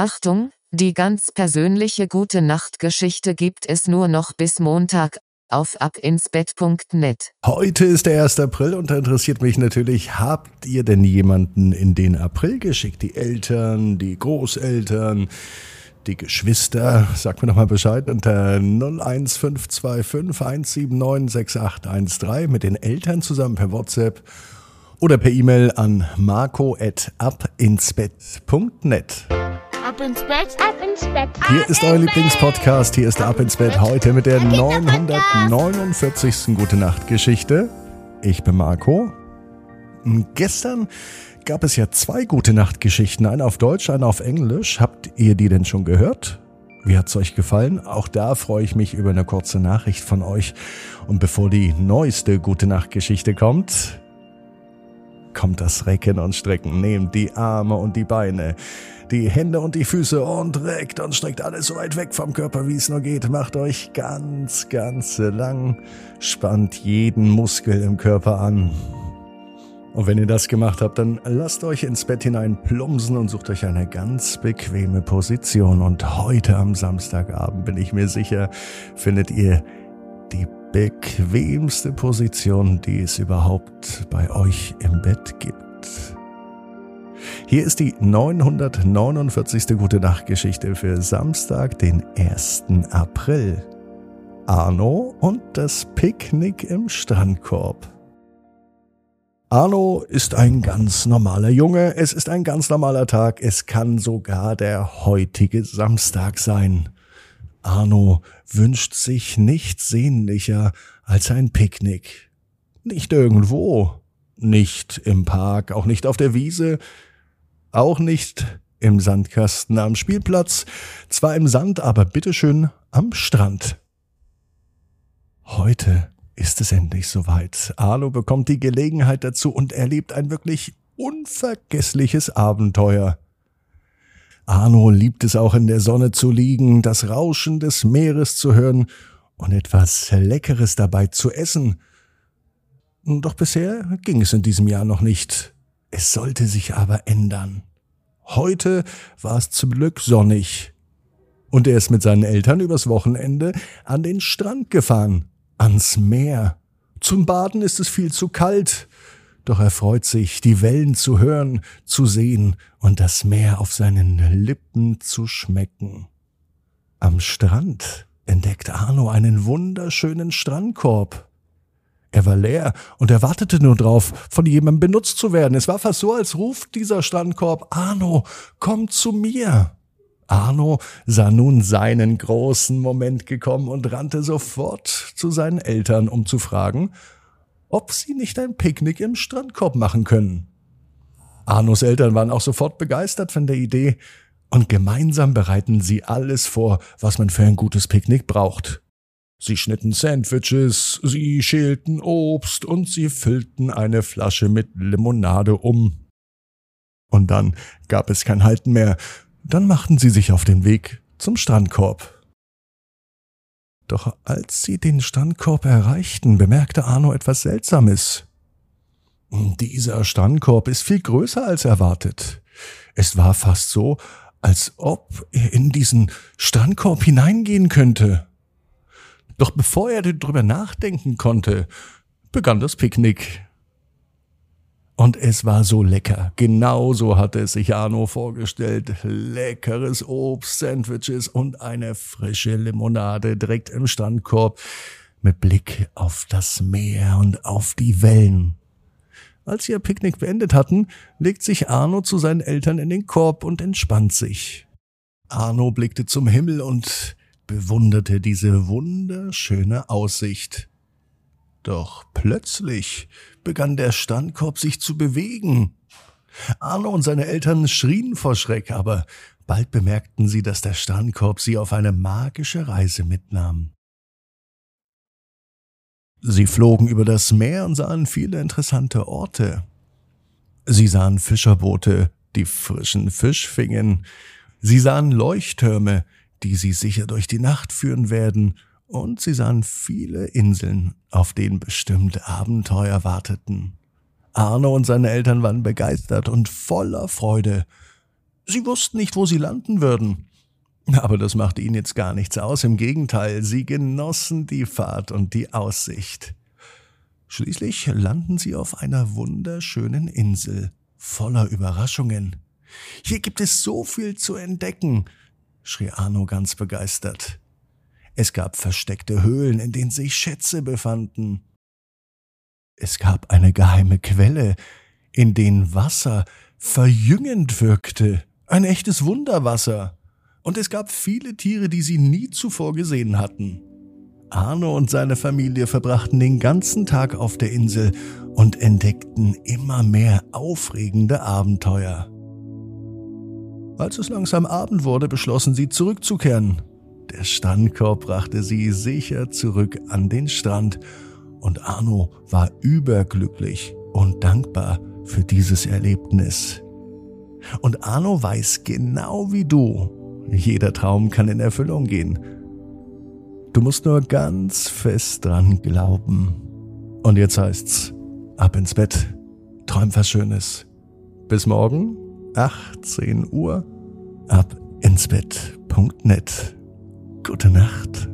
Achtung, die ganz persönliche gute Nachtgeschichte gibt es nur noch bis Montag auf abinsbett.net. Heute ist der 1. April und da interessiert mich natürlich, habt ihr denn jemanden in den April geschickt? Die Eltern, die Großeltern, die Geschwister? Sagt mir doch mal Bescheid unter 01525 179 6813 mit den Eltern zusammen per WhatsApp oder per E-Mail an marco.abinsbett.net. Ab ins Bett, ab ins Bett. Hier ist euer Lieblingspodcast, hier ist der Ab ins Bett heute mit der 949. Gute Nacht Geschichte. Ich bin Marco. Gestern gab es ja zwei Gute Nacht Geschichten, eine auf Deutsch, eine auf Englisch. Habt ihr die denn schon gehört? Wie hat's euch gefallen? Auch da freue ich mich über eine kurze Nachricht von euch. Und bevor die neueste Gute Nacht Geschichte kommt, kommt das Recken und Strecken. Nehmt die Arme und die Beine, die Hände und die Füße und reckt und streckt alles so weit weg vom Körper, wie es nur geht. Macht euch ganz, ganz lang, spannt jeden Muskel im Körper an. Und wenn ihr das gemacht habt, dann lasst euch ins Bett hinein plumpsen und sucht euch eine ganz bequeme Position. Und heute am Samstagabend bin ich mir sicher, findet ihr die bequemste Position, die es überhaupt bei euch im Bett gibt. Hier ist die 949. Gute Nacht Geschichte für Samstag, den 1. April. Arno und das Picknick im Strandkorb. Arno ist ein ganz normaler Junge, es ist ein ganz normaler Tag, es kann sogar der heutige Samstag sein. Arno wünscht sich nichts sehnlicher als ein Picknick. Nicht irgendwo, nicht im Park, auch nicht auf der Wiese, auch nicht im Sandkasten am Spielplatz, zwar im Sand, aber bitteschön am Strand. Heute ist es endlich soweit. Arno bekommt die Gelegenheit dazu und erlebt ein wirklich unvergessliches Abenteuer. Arno liebt es auch in der Sonne zu liegen, das Rauschen des Meeres zu hören und etwas Leckeres dabei zu essen. Doch bisher ging es in diesem Jahr noch nicht. Es sollte sich aber ändern. Heute war es zum Glück sonnig. Und er ist mit seinen Eltern übers Wochenende an den Strand gefahren, ans Meer. Zum Baden ist es viel zu kalt. Doch er freut sich, die Wellen zu hören, zu sehen und das Meer auf seinen Lippen zu schmecken. Am Strand entdeckt Arno einen wunderschönen Strandkorb. Er war leer und er wartete nur drauf, von jemandem benutzt zu werden. Es war fast so, als ruft dieser Strandkorb, Arno, komm zu mir. Arno sah nun seinen großen Moment gekommen und rannte sofort zu seinen Eltern, um zu fragen, ob sie nicht ein Picknick im Strandkorb machen können. Arnos Eltern waren auch sofort begeistert von der Idee, und gemeinsam bereiten sie alles vor, was man für ein gutes Picknick braucht. Sie schnitten Sandwiches, sie schälten Obst und sie füllten eine Flasche mit Limonade um. Und dann gab es kein Halten mehr. Dann machten sie sich auf den Weg zum Strandkorb. Doch als sie den Strandkorb erreichten, bemerkte Arno etwas Seltsames. Dieser Strandkorb ist viel größer als erwartet. Es war fast so, als ob er in diesen Strandkorb hineingehen könnte. Doch bevor er darüber nachdenken konnte, begann das Picknick. Und es war so lecker. Genauso hatte es sich Arno vorgestellt. Leckeres Obst, Sandwiches und eine frische Limonade direkt im Strandkorb mit Blick auf das Meer und auf die Wellen. Als sie ihr Picknick beendet hatten, legt sich Arno zu seinen Eltern in den Korb und entspannt sich. Arno blickte zum Himmel und bewunderte diese wunderschöne Aussicht. Doch plötzlich begann der Standkorb sich zu bewegen. Arno und seine Eltern schrien vor Schreck, aber bald bemerkten sie, dass der Strandkorb sie auf eine magische Reise mitnahm. Sie flogen über das Meer und sahen viele interessante Orte. Sie sahen Fischerboote, die frischen Fisch fingen. Sie sahen Leuchttürme, die sie sicher durch die Nacht führen werden, und sie sahen viele Inseln, auf denen bestimmt Abenteuer warteten. Arno und seine Eltern waren begeistert und voller Freude. Sie wussten nicht, wo sie landen würden. Aber das machte ihnen jetzt gar nichts aus. Im Gegenteil, sie genossen die Fahrt und die Aussicht. Schließlich landen sie auf einer wunderschönen Insel voller Überraschungen. Hier gibt es so viel zu entdecken, schrie Arno ganz begeistert. Es gab versteckte Höhlen, in denen sich Schätze befanden. Es gab eine geheime Quelle, in denen Wasser verjüngend wirkte, ein echtes Wunderwasser. Und es gab viele Tiere, die sie nie zuvor gesehen hatten. Arno und seine Familie verbrachten den ganzen Tag auf der Insel und entdeckten immer mehr aufregende Abenteuer. Als es langsam Abend wurde, beschlossen sie zurückzukehren. Der Strandkorb brachte sie sicher zurück an den Strand und Arno war überglücklich und dankbar für dieses Erlebnis. Und Arno weiß genau wie du, jeder Traum kann in Erfüllung gehen. Du musst nur ganz fest dran glauben. Und jetzt heißt's, ab ins Bett, träum was Schönes. Bis morgen, 18 Uhr, ab ins Bett.net. Gute Nacht.